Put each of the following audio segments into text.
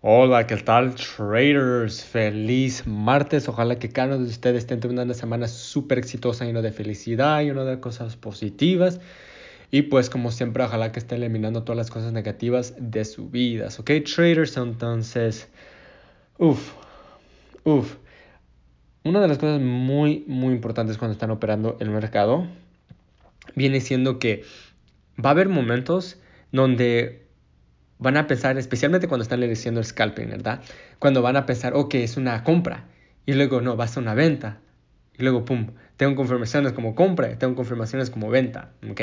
Hola, ¿qué tal traders? Feliz martes. Ojalá que cada uno de ustedes estén teniendo una semana súper exitosa, lleno de felicidad, lleno de cosas positivas. Y pues como siempre, ojalá que estén eliminando todas las cosas negativas de su vida. ¿Ok, traders? Entonces, uff, uff. Una de las cosas muy, muy importantes cuando están operando el mercado viene siendo que va a haber momentos donde van a pensar, especialmente cuando están haciendo el scalping, ¿verdad? Cuando van a pensar, ok, es una compra, y luego no, va a ser una venta, y luego, pum, tengo confirmaciones como compra, tengo confirmaciones como venta, ¿ok?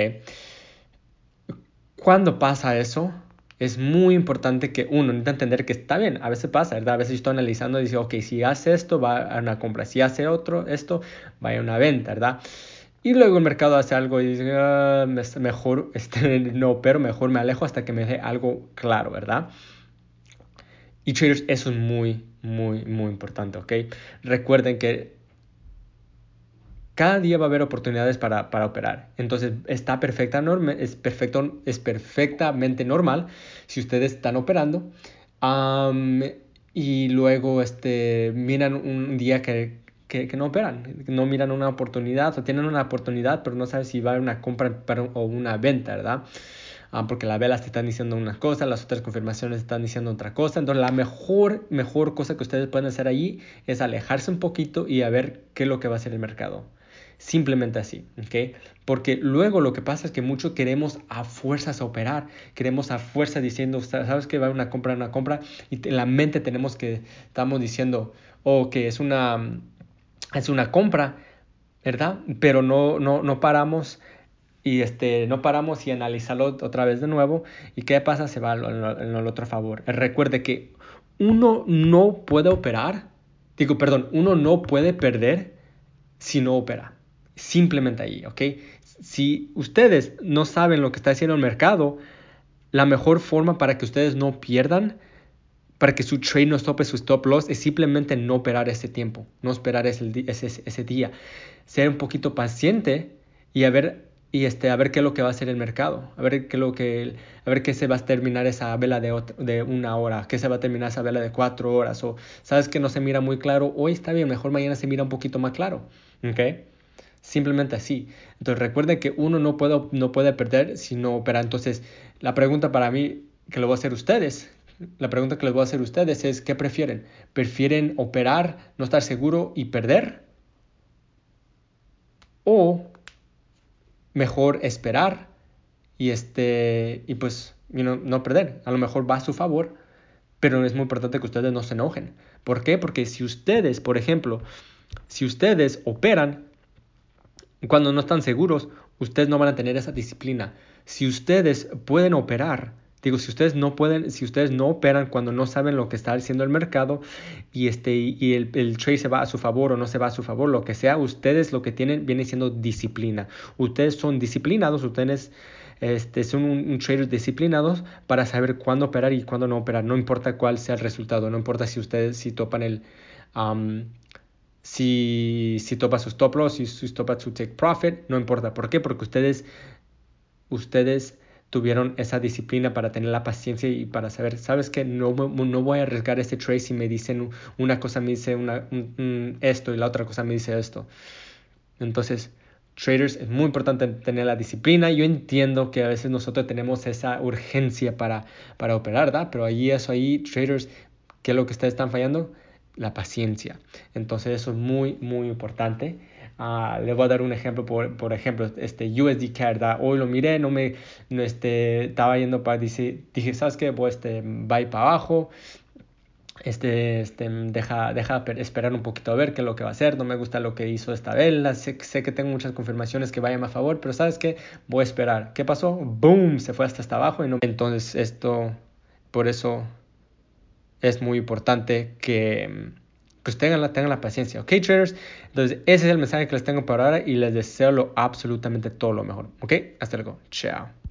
Cuando pasa eso, es muy importante que uno necesita entender que está bien, a veces pasa, ¿verdad? A veces estoy analizando y digo, ok, si hace esto, va a una compra, si hace otro, esto, va a una venta, ¿verdad? Y luego el mercado hace algo y dice, ah, mejor este, no, pero mejor me alejo hasta que me dé algo claro, ¿verdad? Y traders, eso es muy, muy, muy importante, ¿ok? Recuerden que cada día va a haber oportunidades para, para operar. Entonces está perfecta es, perfecto, es perfectamente normal si ustedes están operando y luego este, miran un día que, que, no operan, no miran una oportunidad o tienen una oportunidad, pero no saben si va a una compra o una venta, ¿verdad? Ah, porque las velas te están diciendo una cosa, las otras confirmaciones están diciendo otra cosa. Entonces, la mejor, mejor cosa que ustedes pueden hacer allí es alejarse un poquito y a ver qué es lo que va a hacer el mercado. Simplemente así, ¿ok? Porque luego lo que pasa es que mucho queremos a fuerzas operar, queremos a fuerza diciendo, sabes que va a una compra, una compra, y en la mente tenemos que, estamos diciendo, o oh, que es una es una compra, ¿verdad? Pero no, no, no paramos y este, no paramos y analizarlo otra vez de nuevo. ¿Y qué pasa? Se va en el otro favor. Recuerde que uno no puede operar, digo, perdón, uno no puede perder si no opera. Simplemente ahí, ¿ok? Si ustedes no saben lo que está haciendo el mercado, la mejor forma para que ustedes no pierdan para que su trade no tope su stop loss es simplemente no operar ese tiempo, no esperar ese, ese, día. Ser un poquito paciente y a ver, y este, a ver qué es lo que va a hacer el mercado, a ver qué, lo que, a ver qué se va a terminar esa vela de, de una hora, qué se va a terminar esa vela de cuatro horas, o sabes que no se mira muy claro, hoy está bien, mejor mañana se mira un poquito más claro. ¿okay? Simplemente así. Entonces recuerden que uno no puede, no puede perder si no opera. Entonces la pregunta para mí que lo voy a hacer ustedes, la pregunta que les voy a hacer a ustedes es, ¿qué prefieren? ¿Prefieren operar, no estar seguro y perder? ¿O mejor esperar y, este, y pues no perder? A lo mejor va a su favor, pero es muy importante que ustedes no se enojen. ¿Por qué? Porque si ustedes, por ejemplo, si ustedes operan cuando no están seguros, ustedes no van a tener esa disciplina. Si ustedes pueden operar, Digo, si ustedes no pueden, si ustedes no operan cuando no saben lo que está haciendo el mercado y, este, y el, el trade se va a su favor o no se va a su favor, lo que sea, ustedes lo que tienen viene siendo disciplina. Ustedes son disciplinados, ustedes este, son un, trader disciplinados para saber cuándo operar y cuándo no operar. No importa cuál sea el resultado, no importa si ustedes si topan el... si, si topa su stop loss, si, si topa su take profit, no importa. ¿Por qué? Porque ustedes, ustedes tuvieron esa disciplina para tener la paciencia y para saber, sabes que no, no voy a arriesgar este trade si me dicen una cosa me dice esto y la otra cosa me dice esto. Entonces, traders, es muy importante tener la disciplina. Yo entiendo que a veces nosotros tenemos esa urgencia para, para operar, ¿verdad? Pero ahí eso ahí, traders, ¿qué es lo que ustedes están fallando? La paciencia. Entonces, eso es muy, muy importante. Uh, le voy a dar un ejemplo, por, por ejemplo, este USD CAD, hoy lo miré, no me, no, este, estaba yendo para, dice, dije, ¿sabes qué? Pues este, va a para abajo, este, este, deja, deja esperar un poquito a ver qué es lo que va a hacer, no me gusta lo que hizo esta vela, sé, sé que tengo muchas confirmaciones que vayan a favor, pero ¿sabes qué? Voy a esperar. ¿Qué pasó? ¡Boom! Se fue hasta, hasta abajo y no... Entonces esto, por eso es muy importante que pues tengan la, tengan la paciencia, ¿ok, traders? Entonces, ese es el mensaje que les tengo para ahora y les deseo lo, absolutamente todo lo mejor, ¿ok? Hasta luego, chao.